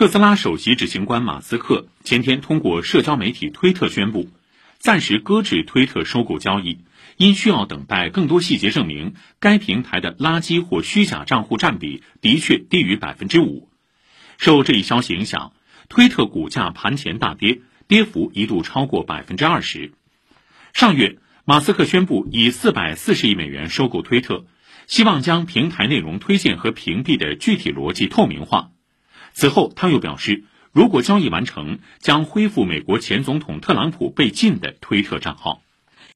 特斯拉首席执行官马斯克前天通过社交媒体推特宣布，暂时搁置推特收购交易，因需要等待更多细节证明该平台的垃圾或虚假账户占比的确低于百分之五。受这一消息影响，推特股价盘前大跌，跌幅一度超过百分之二十。上月，马斯克宣布以四百四十亿美元收购推特，希望将平台内容推荐和屏蔽的具体逻辑透明化。此后，他又表示，如果交易完成，将恢复美国前总统特朗普被禁的推特账号。